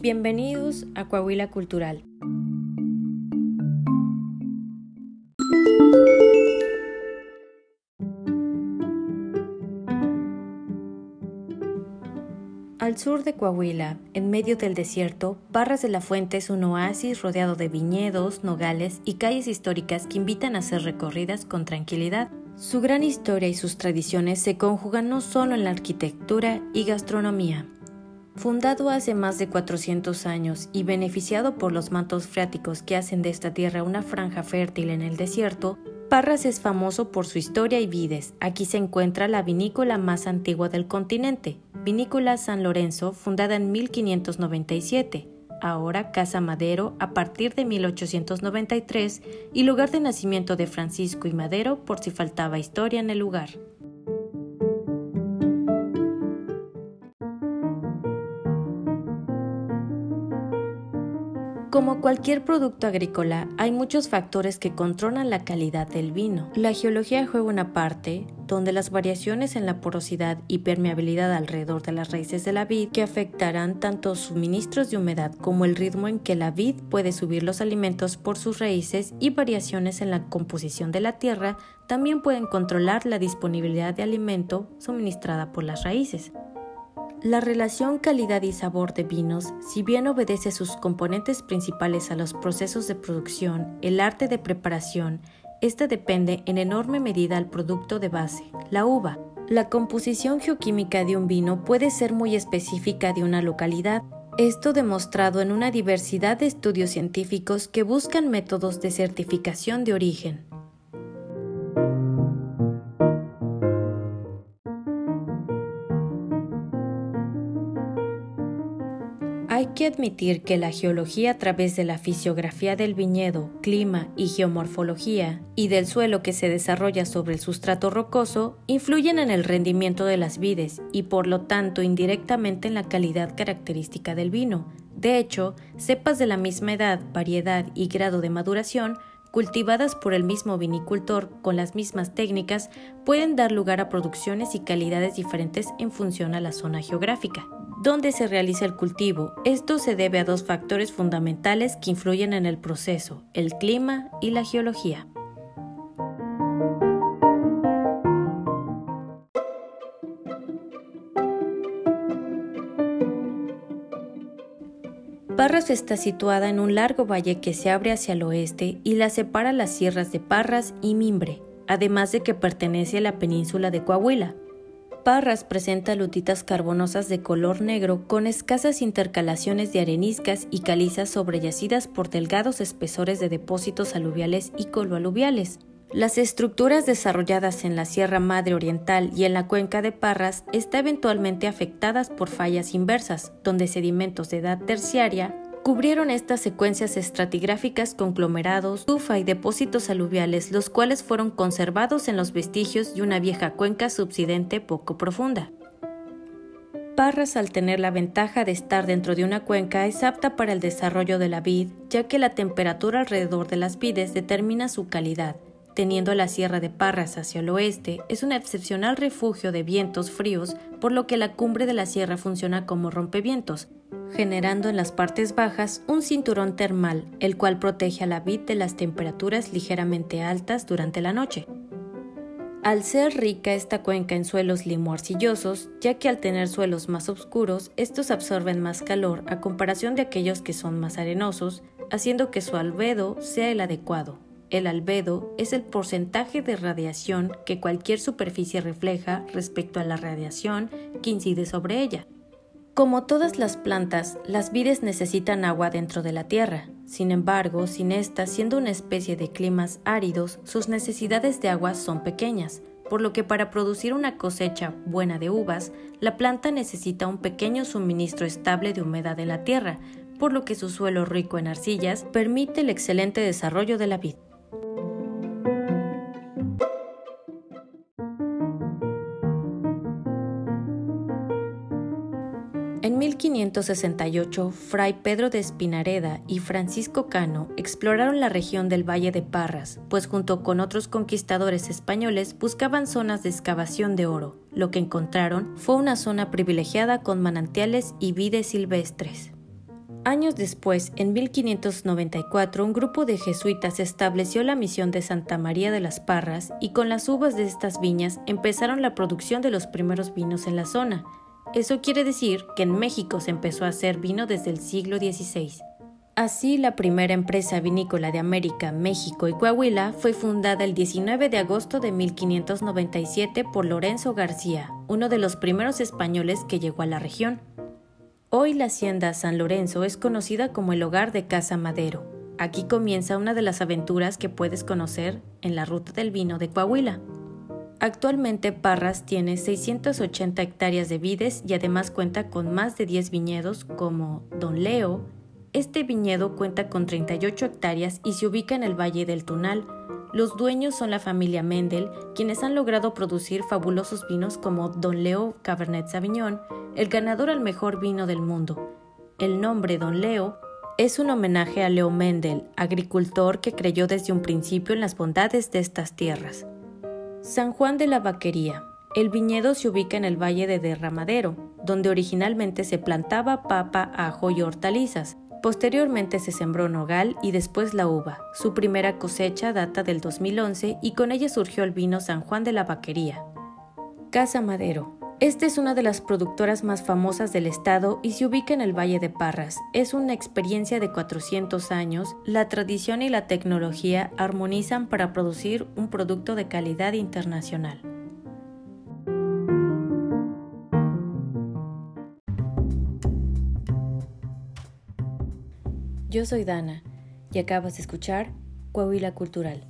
Bienvenidos a Coahuila Cultural. Al sur de Coahuila, en medio del desierto, Barras de la Fuente es un oasis rodeado de viñedos, nogales y calles históricas que invitan a ser recorridas con tranquilidad. Su gran historia y sus tradiciones se conjugan no solo en la arquitectura y gastronomía. Fundado hace más de 400 años y beneficiado por los mantos freáticos que hacen de esta tierra una franja fértil en el desierto, Parras es famoso por su historia y vides. Aquí se encuentra la vinícola más antigua del continente, Vinícola San Lorenzo, fundada en 1597, ahora Casa Madero a partir de 1893 y lugar de nacimiento de Francisco y Madero por si faltaba historia en el lugar. Como cualquier producto agrícola, hay muchos factores que controlan la calidad del vino. La geología juega una parte, donde las variaciones en la porosidad y permeabilidad alrededor de las raíces de la vid que afectarán tanto suministros de humedad como el ritmo en que la vid puede subir los alimentos por sus raíces y variaciones en la composición de la tierra también pueden controlar la disponibilidad de alimento suministrada por las raíces. La relación calidad y sabor de vinos, si bien obedece sus componentes principales a los procesos de producción, el arte de preparación, este depende en enorme medida al producto de base, la uva. La composición geoquímica de un vino puede ser muy específica de una localidad, esto demostrado en una diversidad de estudios científicos que buscan métodos de certificación de origen. Hay que admitir que la geología a través de la fisiografía del viñedo, clima y geomorfología y del suelo que se desarrolla sobre el sustrato rocoso influyen en el rendimiento de las vides y por lo tanto indirectamente en la calidad característica del vino. De hecho, cepas de la misma edad, variedad y grado de maduración cultivadas por el mismo vinicultor con las mismas técnicas pueden dar lugar a producciones y calidades diferentes en función a la zona geográfica dónde se realiza el cultivo. Esto se debe a dos factores fundamentales que influyen en el proceso, el clima y la geología. Parras está situada en un largo valle que se abre hacia el oeste y la separa las sierras de Parras y Mimbre, además de que pertenece a la península de Coahuila. Parras presenta lutitas carbonosas de color negro con escasas intercalaciones de areniscas y calizas sobreyacidas por delgados espesores de depósitos aluviales y coloaluviales. Las estructuras desarrolladas en la Sierra Madre Oriental y en la cuenca de Parras están eventualmente afectadas por fallas inversas, donde sedimentos de edad terciaria Cubrieron estas secuencias estratigráficas conglomerados, tufa y depósitos aluviales, los cuales fueron conservados en los vestigios de una vieja cuenca subsidente poco profunda. Parras, al tener la ventaja de estar dentro de una cuenca, es apta para el desarrollo de la vid, ya que la temperatura alrededor de las vides determina su calidad. Teniendo la Sierra de Parras hacia el oeste, es un excepcional refugio de vientos fríos, por lo que la cumbre de la sierra funciona como rompevientos, generando en las partes bajas un cinturón termal, el cual protege a la vid de las temperaturas ligeramente altas durante la noche. Al ser rica esta cuenca en suelos limo-arcillosos, ya que al tener suelos más oscuros, estos absorben más calor a comparación de aquellos que son más arenosos, haciendo que su albedo sea el adecuado. El albedo es el porcentaje de radiación que cualquier superficie refleja respecto a la radiación que incide sobre ella. Como todas las plantas, las vides necesitan agua dentro de la tierra. Sin embargo, sin esta siendo una especie de climas áridos, sus necesidades de agua son pequeñas, por lo que para producir una cosecha buena de uvas, la planta necesita un pequeño suministro estable de humedad en la tierra, por lo que su suelo rico en arcillas permite el excelente desarrollo de la vid. 1568, Fray Pedro de Espinareda y Francisco Cano exploraron la región del Valle de Parras, pues junto con otros conquistadores españoles buscaban zonas de excavación de oro. lo que encontraron fue una zona privilegiada con manantiales y vides silvestres. Años después, en 1594, un grupo de jesuitas estableció la misión de Santa María de las Parras y con las uvas de estas viñas empezaron la producción de los primeros vinos en la zona. Eso quiere decir que en México se empezó a hacer vino desde el siglo XVI. Así, la primera empresa vinícola de América, México y Coahuila fue fundada el 19 de agosto de 1597 por Lorenzo García, uno de los primeros españoles que llegó a la región. Hoy la hacienda San Lorenzo es conocida como el hogar de Casa Madero. Aquí comienza una de las aventuras que puedes conocer en la ruta del vino de Coahuila. Actualmente Parras tiene 680 hectáreas de vides y además cuenta con más de 10 viñedos como Don Leo. Este viñedo cuenta con 38 hectáreas y se ubica en el Valle del Tunal, los dueños son la familia Mendel, quienes han logrado producir fabulosos vinos como Don Leo Cabernet Sauvignon, el ganador al mejor vino del mundo. El nombre Don Leo es un homenaje a Leo Mendel, agricultor que creyó desde un principio en las bondades de estas tierras. San Juan de la Vaquería. El viñedo se ubica en el Valle de Derramadero, donde originalmente se plantaba papa, ajo y hortalizas. Posteriormente se sembró nogal y después la uva. Su primera cosecha data del 2011 y con ella surgió el vino San Juan de la Vaquería. Casa Madero. Esta es una de las productoras más famosas del estado y se ubica en el Valle de Parras. Es una experiencia de 400 años. La tradición y la tecnología armonizan para producir un producto de calidad internacional. Yo soy Dana y acabas de escuchar Coahuila Cultural.